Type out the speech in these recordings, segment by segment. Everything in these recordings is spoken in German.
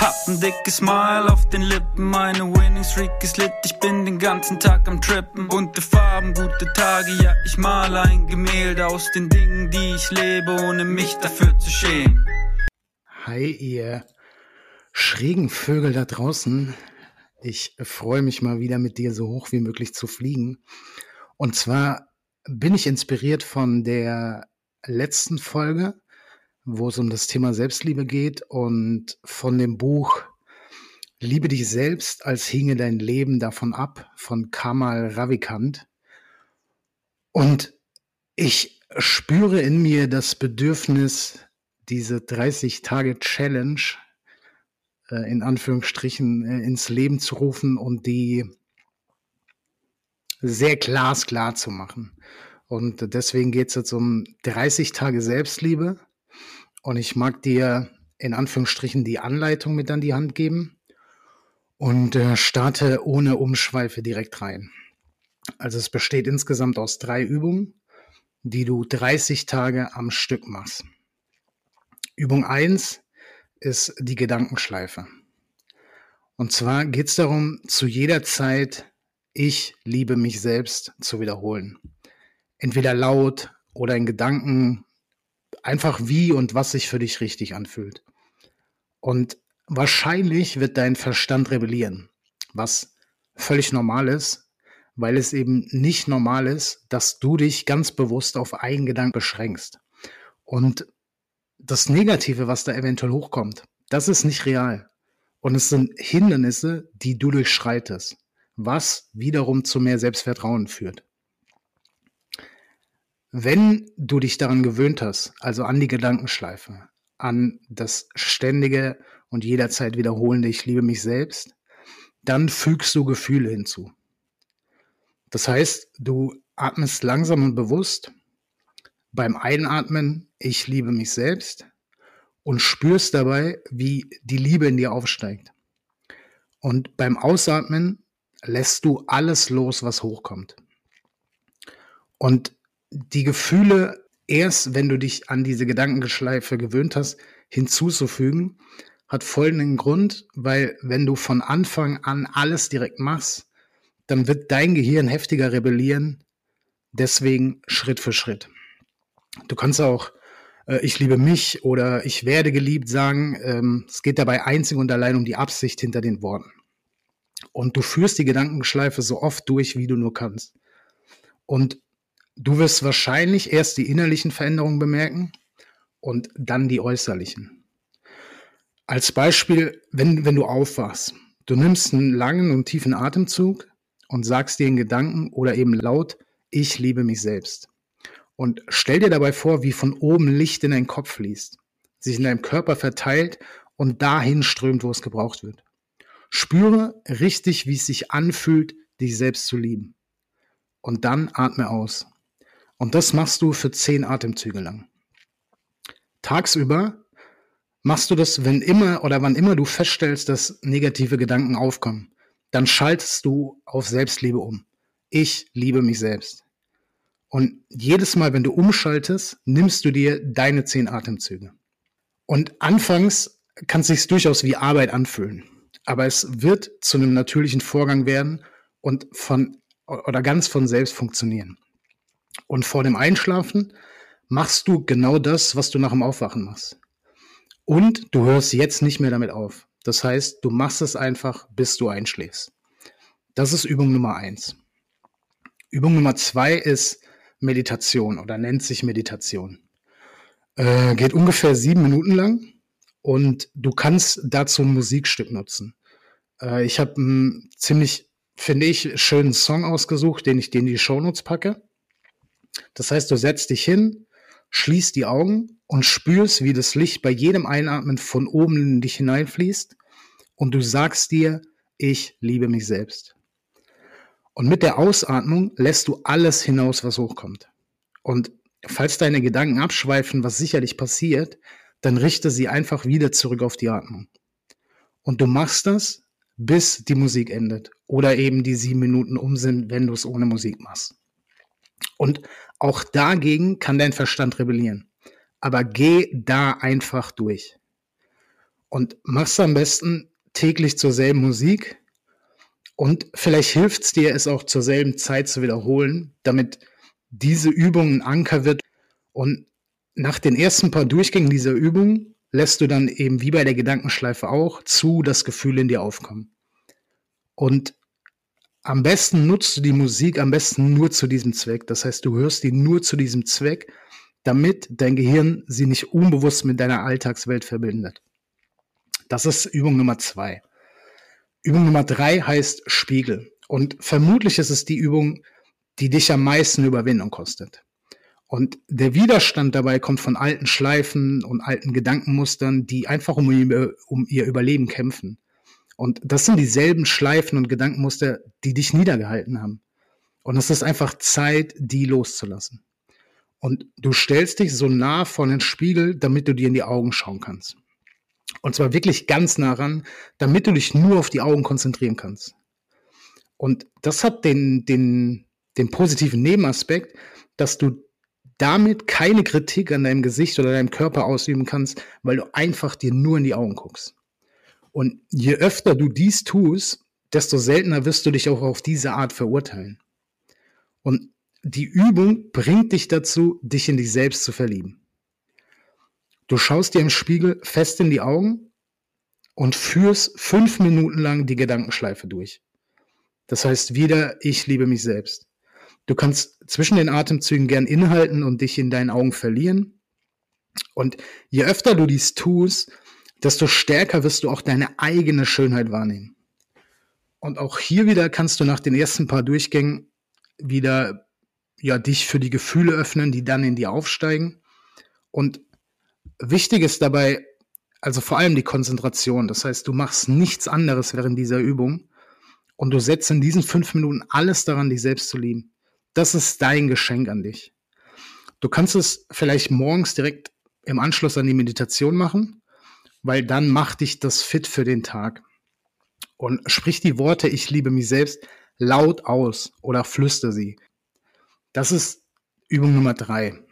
Hab ein dickes Smile auf den Lippen, meine Winning Streak ist lit, ich bin den ganzen Tag am Trippen. Bunte Farben, gute Tage, ja, ich male ein Gemälde aus den Dingen, die ich lebe, ohne mich dafür zu schämen. Hi, ihr schrägen Vögel da draußen. Ich freue mich mal wieder mit dir so hoch wie möglich zu fliegen. Und zwar bin ich inspiriert von der letzten Folge, wo es um das Thema Selbstliebe geht und von dem Buch Liebe dich selbst, als hinge dein Leben davon ab von Kamal Ravikant. Und ich spüre in mir das Bedürfnis, diese 30 Tage Challenge äh, in Anführungsstrichen äh, ins Leben zu rufen und die sehr glasklar zu machen. Und deswegen geht es jetzt um 30 Tage Selbstliebe. Und ich mag dir in Anführungsstrichen die Anleitung mit an die Hand geben und äh, starte ohne Umschweife direkt rein. Also es besteht insgesamt aus drei Übungen, die du 30 Tage am Stück machst. Übung 1 ist die Gedankenschleife. Und zwar geht es darum, zu jeder Zeit ich liebe mich selbst zu wiederholen. Entweder laut oder in Gedanken, einfach wie und was sich für dich richtig anfühlt. Und wahrscheinlich wird dein Verstand rebellieren, was völlig normal ist, weil es eben nicht normal ist, dass du dich ganz bewusst auf einen Gedanken beschränkst. Und das Negative, was da eventuell hochkommt, das ist nicht real. Und es sind Hindernisse, die du durchschreitest, was wiederum zu mehr Selbstvertrauen führt. Wenn du dich daran gewöhnt hast, also an die Gedankenschleife, an das ständige und jederzeit wiederholende Ich liebe mich selbst, dann fügst du Gefühle hinzu. Das heißt, du atmest langsam und bewusst beim Einatmen Ich liebe mich selbst und spürst dabei, wie die Liebe in dir aufsteigt. Und beim Ausatmen lässt du alles los, was hochkommt. Und die Gefühle erst, wenn du dich an diese Gedankengeschleife gewöhnt hast, hinzuzufügen, hat folgenden Grund, weil wenn du von Anfang an alles direkt machst, dann wird dein Gehirn heftiger rebellieren, deswegen Schritt für Schritt. Du kannst auch äh, ich liebe mich oder ich werde geliebt sagen. Ähm, es geht dabei einzig und allein um die Absicht hinter den Worten. Und du führst die Gedankenschleife so oft durch, wie du nur kannst. Und du wirst wahrscheinlich erst die innerlichen Veränderungen bemerken und dann die äußerlichen. Als Beispiel, wenn, wenn du aufwachst, du nimmst einen langen und tiefen Atemzug und sagst dir in Gedanken oder eben laut, ich liebe mich selbst. Und stell dir dabei vor, wie von oben Licht in deinen Kopf fließt, sich in deinem Körper verteilt und dahin strömt, wo es gebraucht wird. Spüre richtig, wie es sich anfühlt, dich selbst zu lieben. Und dann atme aus. Und das machst du für zehn Atemzüge lang. Tagsüber machst du das, wenn immer oder wann immer du feststellst, dass negative Gedanken aufkommen. Dann schaltest du auf Selbstliebe um. Ich liebe mich selbst. Und jedes Mal, wenn du umschaltest, nimmst du dir deine zehn Atemzüge. Und anfangs kann es sich durchaus wie Arbeit anfühlen. Aber es wird zu einem natürlichen Vorgang werden und von oder ganz von selbst funktionieren. Und vor dem Einschlafen machst du genau das, was du nach dem Aufwachen machst. Und du hörst jetzt nicht mehr damit auf. Das heißt, du machst es einfach, bis du einschläfst. Das ist Übung Nummer eins. Übung Nummer zwei ist Meditation oder nennt sich Meditation. Äh, geht ungefähr sieben Minuten lang und du kannst dazu ein Musikstück nutzen. Äh, ich habe einen ziemlich, finde ich, schönen Song ausgesucht, den ich dir in die Shownotes packe. Das heißt, du setzt dich hin, schließt die Augen und spürst, wie das Licht bei jedem Einatmen von oben in dich hineinfließt und du sagst dir, ich liebe mich selbst. Und mit der Ausatmung lässt du alles hinaus, was hochkommt. Und falls deine Gedanken abschweifen, was sicherlich passiert, dann richte sie einfach wieder zurück auf die Atmung. Und du machst das, bis die Musik endet oder eben die sieben Minuten um sind, wenn du es ohne Musik machst. Und auch dagegen kann dein Verstand rebellieren. Aber geh da einfach durch. Und mach's am besten täglich zur selben Musik. Und vielleicht hilft es dir, es auch zur selben Zeit zu wiederholen, damit diese Übung ein Anker wird. Und nach den ersten paar Durchgängen dieser Übung lässt du dann eben wie bei der Gedankenschleife auch zu, dass Gefühle in dir aufkommen. Und am besten nutzt du die Musik am besten nur zu diesem Zweck. Das heißt, du hörst die nur zu diesem Zweck, damit dein Gehirn sie nicht unbewusst mit deiner Alltagswelt verbindet. Das ist Übung Nummer zwei. Übung Nummer drei heißt Spiegel. Und vermutlich ist es die Übung, die dich am meisten Überwindung kostet. Und der Widerstand dabei kommt von alten Schleifen und alten Gedankenmustern, die einfach um ihr, um ihr Überleben kämpfen. Und das sind dieselben Schleifen und Gedankenmuster, die dich niedergehalten haben. Und es ist einfach Zeit, die loszulassen. Und du stellst dich so nah vor den Spiegel, damit du dir in die Augen schauen kannst. Und zwar wirklich ganz nah ran, damit du dich nur auf die Augen konzentrieren kannst. Und das hat den, den, den positiven Nebenaspekt, dass du damit keine Kritik an deinem Gesicht oder deinem Körper ausüben kannst, weil du einfach dir nur in die Augen guckst. Und je öfter du dies tust, desto seltener wirst du dich auch auf diese Art verurteilen. Und die Übung bringt dich dazu, dich in dich selbst zu verlieben. Du schaust dir im Spiegel fest in die Augen und führst fünf Minuten lang die Gedankenschleife durch. Das heißt wieder, ich liebe mich selbst. Du kannst zwischen den Atemzügen gern inhalten und dich in deinen Augen verlieren. Und je öfter du dies tust, desto stärker wirst du auch deine eigene Schönheit wahrnehmen. Und auch hier wieder kannst du nach den ersten paar Durchgängen wieder ja dich für die Gefühle öffnen, die dann in dir aufsteigen. Und wichtig ist dabei also vor allem die Konzentration. Das heißt, du machst nichts anderes während dieser Übung und du setzt in diesen fünf Minuten alles daran, dich selbst zu lieben. Das ist dein Geschenk an dich. Du kannst es vielleicht morgens direkt im Anschluss an die Meditation machen weil dann macht dich das fit für den Tag. Und sprich die Worte, ich liebe mich selbst, laut aus oder flüster sie. Das ist Übung Nummer drei.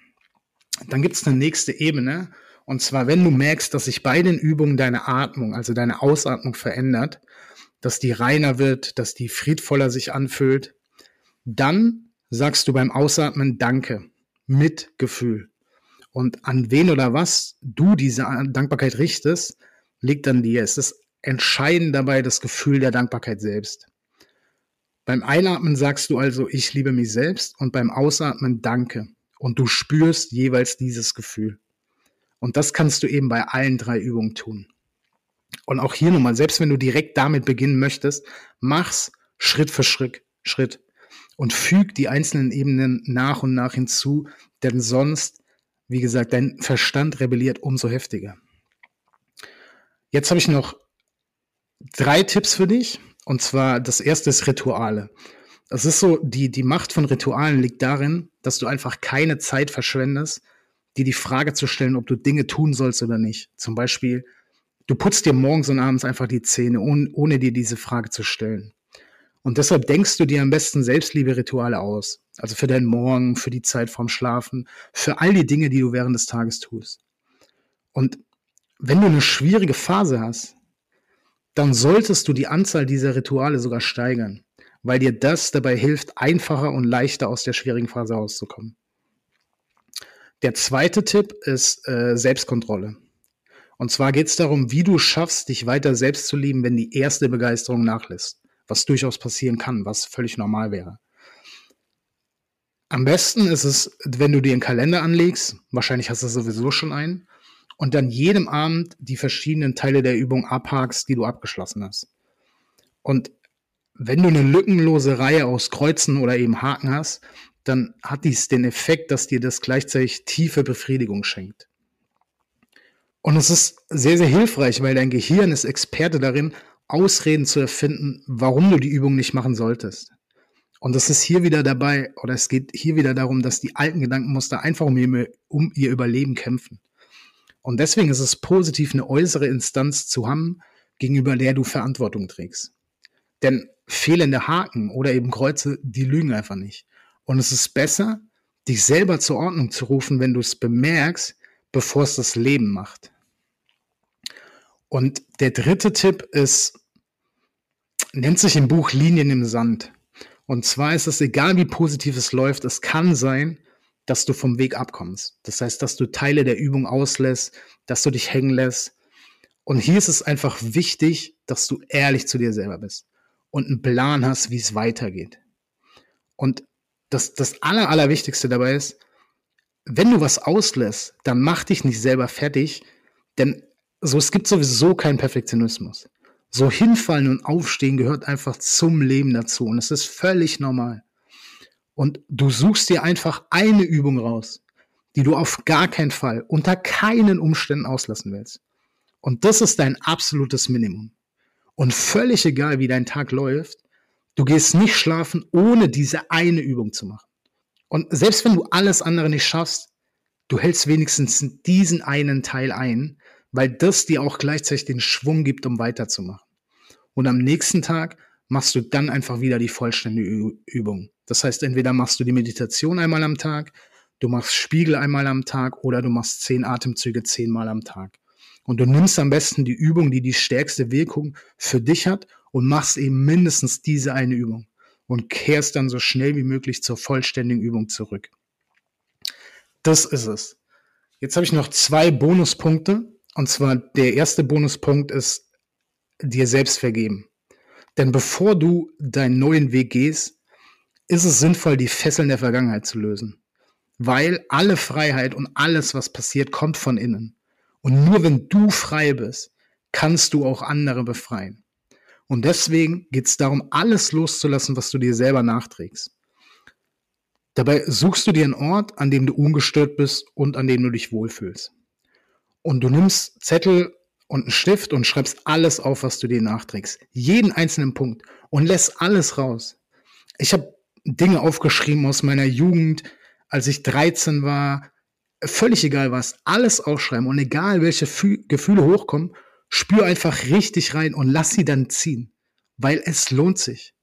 Dann gibt es eine nächste Ebene. Und zwar, wenn du merkst, dass sich bei den Übungen deine Atmung, also deine Ausatmung verändert, dass die reiner wird, dass die friedvoller sich anfühlt, dann sagst du beim Ausatmen Danke mit Gefühl. Und an wen oder was du diese Dankbarkeit richtest, liegt an dir. Es ist entscheidend dabei das Gefühl der Dankbarkeit selbst. Beim Einatmen sagst du also, ich liebe mich selbst und beim Ausatmen Danke. Und du spürst jeweils dieses Gefühl. Und das kannst du eben bei allen drei Übungen tun. Und auch hier nochmal, selbst wenn du direkt damit beginnen möchtest, mach's Schritt für Schritt, Schritt und füg die einzelnen Ebenen nach und nach hinzu, denn sonst wie gesagt, dein Verstand rebelliert umso heftiger. Jetzt habe ich noch drei Tipps für dich. Und zwar das erste ist Rituale. Das ist so, die, die Macht von Ritualen liegt darin, dass du einfach keine Zeit verschwendest, dir die Frage zu stellen, ob du Dinge tun sollst oder nicht. Zum Beispiel, du putzt dir morgens und abends einfach die Zähne, ohne, ohne dir diese Frage zu stellen. Und deshalb denkst du dir am besten Selbstliebe-Rituale aus. Also für deinen Morgen, für die Zeit vorm Schlafen, für all die Dinge, die du während des Tages tust. Und wenn du eine schwierige Phase hast, dann solltest du die Anzahl dieser Rituale sogar steigern, weil dir das dabei hilft, einfacher und leichter aus der schwierigen Phase rauszukommen. Der zweite Tipp ist äh, Selbstkontrolle. Und zwar geht es darum, wie du schaffst, dich weiter selbst zu lieben, wenn die erste Begeisterung nachlässt was durchaus passieren kann, was völlig normal wäre. Am besten ist es, wenn du dir einen Kalender anlegst, wahrscheinlich hast du sowieso schon einen, und dann jedem Abend die verschiedenen Teile der Übung abhakst, die du abgeschlossen hast. Und wenn du eine lückenlose Reihe aus Kreuzen oder eben Haken hast, dann hat dies den Effekt, dass dir das gleichzeitig tiefe Befriedigung schenkt. Und es ist sehr, sehr hilfreich, weil dein Gehirn ist Experte darin, Ausreden zu erfinden, warum du die Übung nicht machen solltest. Und es ist hier wieder dabei, oder es geht hier wieder darum, dass die alten Gedankenmuster einfach um ihr, um ihr Überleben kämpfen. Und deswegen ist es positiv, eine äußere Instanz zu haben, gegenüber der du Verantwortung trägst. Denn fehlende Haken oder eben Kreuze, die lügen einfach nicht. Und es ist besser, dich selber zur Ordnung zu rufen, wenn du es bemerkst, bevor es das Leben macht. Und der dritte Tipp ist, nennt sich im Buch Linien im Sand. Und zwar ist es egal, wie positiv es läuft, es kann sein, dass du vom Weg abkommst. Das heißt, dass du Teile der Übung auslässt, dass du dich hängen lässt. Und hier ist es einfach wichtig, dass du ehrlich zu dir selber bist und einen Plan hast, wie es weitergeht. Und das, das Aller, Allerwichtigste dabei ist, wenn du was auslässt, dann mach dich nicht selber fertig, denn so, es gibt sowieso keinen Perfektionismus. So hinfallen und aufstehen gehört einfach zum Leben dazu und es ist völlig normal. Und du suchst dir einfach eine Übung raus, die du auf gar keinen Fall, unter keinen Umständen auslassen willst. Und das ist dein absolutes Minimum. Und völlig egal, wie dein Tag läuft, du gehst nicht schlafen, ohne diese eine Übung zu machen. Und selbst wenn du alles andere nicht schaffst, du hältst wenigstens diesen einen Teil ein, weil das dir auch gleichzeitig den Schwung gibt, um weiterzumachen. Und am nächsten Tag machst du dann einfach wieder die vollständige Übung. Das heißt, entweder machst du die Meditation einmal am Tag, du machst Spiegel einmal am Tag oder du machst zehn Atemzüge zehnmal am Tag. Und du nimmst am besten die Übung, die die stärkste Wirkung für dich hat und machst eben mindestens diese eine Übung und kehrst dann so schnell wie möglich zur vollständigen Übung zurück. Das ist es. Jetzt habe ich noch zwei Bonuspunkte. Und zwar der erste Bonuspunkt ist dir selbst vergeben. Denn bevor du deinen neuen Weg gehst, ist es sinnvoll, die Fesseln der Vergangenheit zu lösen. Weil alle Freiheit und alles, was passiert, kommt von innen. Und nur wenn du frei bist, kannst du auch andere befreien. Und deswegen geht es darum, alles loszulassen, was du dir selber nachträgst. Dabei suchst du dir einen Ort, an dem du ungestört bist und an dem du dich wohlfühlst. Und du nimmst Zettel und einen Stift und schreibst alles auf, was du dir nachträgst. Jeden einzelnen Punkt und lässt alles raus. Ich habe Dinge aufgeschrieben aus meiner Jugend, als ich 13 war. Völlig egal was, alles aufschreiben und egal welche Fü Gefühle hochkommen, spür einfach richtig rein und lass sie dann ziehen, weil es lohnt sich.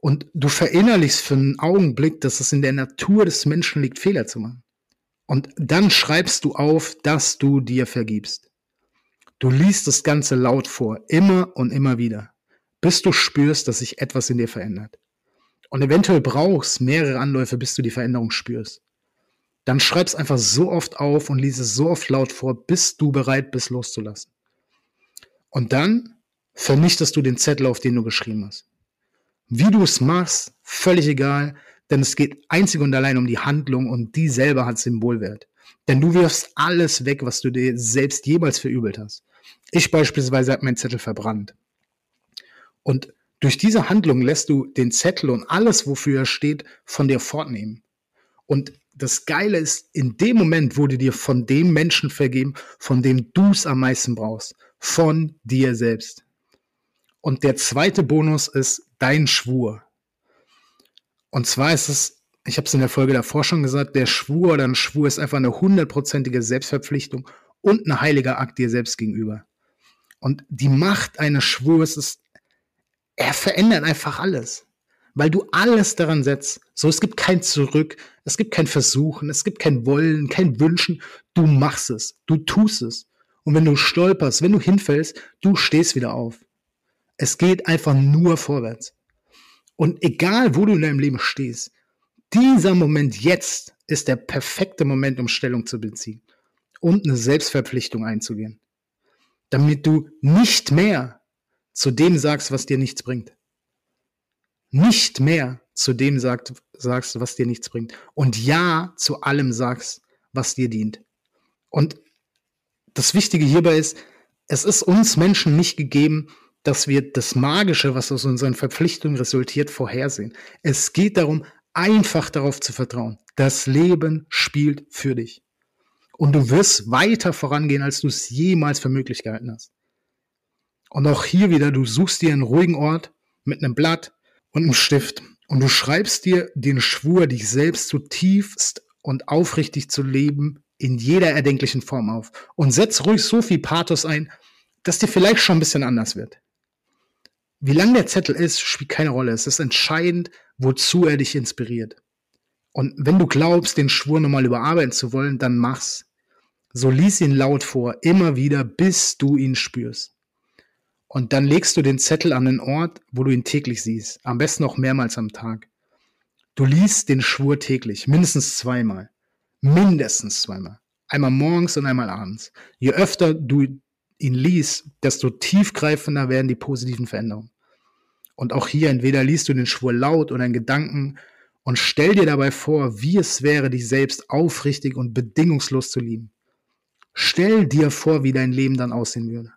Und du verinnerlichst für einen Augenblick, dass es in der Natur des Menschen liegt, Fehler zu machen. Und dann schreibst du auf, dass du dir vergibst. Du liest das Ganze laut vor, immer und immer wieder, bis du spürst, dass sich etwas in dir verändert. Und eventuell brauchst mehrere Anläufe, bis du die Veränderung spürst. Dann schreib's einfach so oft auf und lies es so oft laut vor, bis du bereit bist, loszulassen. Und dann vernichtest du den Zettel, auf den du geschrieben hast. Wie du es machst, völlig egal, denn es geht einzig und allein um die Handlung und die selber hat Symbolwert. Denn du wirfst alles weg, was du dir selbst jemals verübelt hast. Ich beispielsweise habe meinen Zettel verbrannt. Und durch diese Handlung lässt du den Zettel und alles, wofür er steht, von dir fortnehmen. Und das Geile ist, in dem Moment wurde dir von dem Menschen vergeben, von dem du es am meisten brauchst. Von dir selbst. Und der zweite Bonus ist dein Schwur. Und zwar ist es, ich habe es in der Folge davor schon gesagt, der Schwur oder ein Schwur ist einfach eine hundertprozentige Selbstverpflichtung und ein heiliger Akt dir selbst gegenüber. Und die Macht eines Schwurs ist, er verändert einfach alles. Weil du alles daran setzt. So, es gibt kein Zurück, es gibt kein Versuchen, es gibt kein Wollen, kein Wünschen. Du machst es, du tust es. Und wenn du stolperst, wenn du hinfällst, du stehst wieder auf. Es geht einfach nur vorwärts. Und egal, wo du in deinem Leben stehst, dieser Moment jetzt ist der perfekte Moment, um Stellung zu beziehen und eine Selbstverpflichtung einzugehen. Damit du nicht mehr zu dem sagst, was dir nichts bringt. Nicht mehr zu dem sagt, sagst, was dir nichts bringt. Und Ja zu allem sagst, was dir dient. Und das Wichtige hierbei ist, es ist uns Menschen nicht gegeben, dass wir das Magische, was aus unseren Verpflichtungen resultiert, vorhersehen. Es geht darum, einfach darauf zu vertrauen. Das Leben spielt für dich. Und du wirst weiter vorangehen, als du es jemals für möglich gehalten hast. Und auch hier wieder, du suchst dir einen ruhigen Ort mit einem Blatt und einem Stift und du schreibst dir den Schwur, dich selbst zutiefst und aufrichtig zu leben, in jeder erdenklichen Form auf. Und setz ruhig so viel Pathos ein, dass dir vielleicht schon ein bisschen anders wird. Wie lang der Zettel ist, spielt keine Rolle. Es ist entscheidend, wozu er dich inspiriert. Und wenn du glaubst, den Schwur nochmal überarbeiten zu wollen, dann mach's. So lies ihn laut vor, immer wieder, bis du ihn spürst. Und dann legst du den Zettel an den Ort, wo du ihn täglich siehst. Am besten auch mehrmals am Tag. Du liest den Schwur täglich, mindestens zweimal. Mindestens zweimal. Einmal morgens und einmal abends. Je öfter du ihn liest, desto tiefgreifender werden die positiven Veränderungen. Und auch hier entweder liest du den Schwur laut oder in Gedanken und stell dir dabei vor, wie es wäre, dich selbst aufrichtig und bedingungslos zu lieben. Stell dir vor, wie dein Leben dann aussehen würde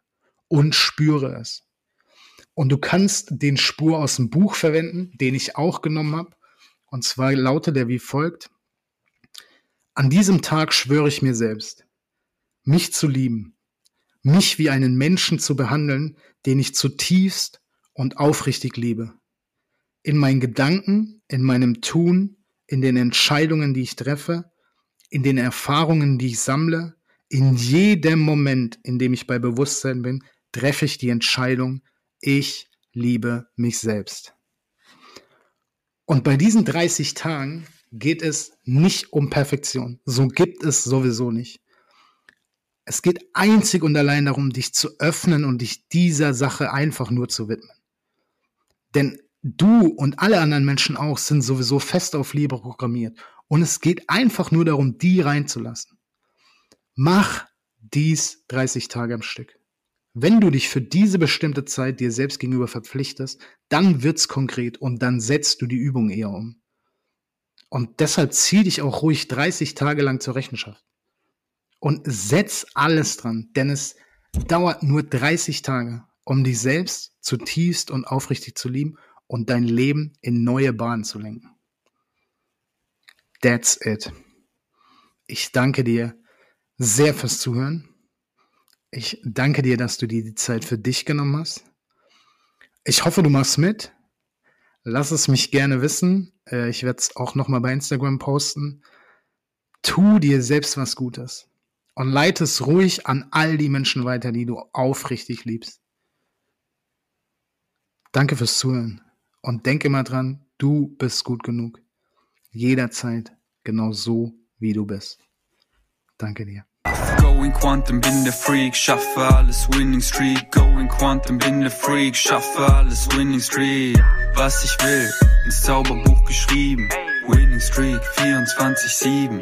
und spüre es. Und du kannst den Spur aus dem Buch verwenden, den ich auch genommen habe. Und zwar lautet er wie folgt. An diesem Tag schwöre ich mir selbst, mich zu lieben, mich wie einen Menschen zu behandeln, den ich zutiefst und aufrichtig liebe. In meinen Gedanken, in meinem Tun, in den Entscheidungen, die ich treffe, in den Erfahrungen, die ich sammle, in jedem Moment, in dem ich bei Bewusstsein bin, treffe ich die Entscheidung, ich liebe mich selbst. Und bei diesen 30 Tagen geht es nicht um Perfektion. So gibt es sowieso nicht. Es geht einzig und allein darum, dich zu öffnen und dich dieser Sache einfach nur zu widmen. Denn du und alle anderen Menschen auch sind sowieso fest auf Liebe programmiert. Und es geht einfach nur darum, die reinzulassen. Mach dies 30 Tage am Stück. Wenn du dich für diese bestimmte Zeit dir selbst gegenüber verpflichtest, dann wird's konkret und dann setzt du die Übung eher um. Und deshalb zieh dich auch ruhig 30 Tage lang zur Rechenschaft. Und setz alles dran, denn es dauert nur 30 Tage, um dich selbst zutiefst und aufrichtig zu lieben und dein Leben in neue Bahnen zu lenken. That's it. Ich danke dir sehr fürs Zuhören. Ich danke dir, dass du dir die Zeit für dich genommen hast. Ich hoffe, du machst mit. Lass es mich gerne wissen. Äh, ich werde es auch nochmal bei Instagram posten. Tu dir selbst was Gutes und leite es ruhig an all die Menschen weiter, die du aufrichtig liebst. Danke fürs Zuhören und denke mal dran, du bist gut genug. Jederzeit genau so, wie du bist. Danke dir. Going Quantum, bin der Freak, schaffe alles Winning Streak. Going Quantum, bin der Freak, schaffe alles Winning Streak. Was ich will, ins Zauberbuch geschrieben. Winning Streak 24-7.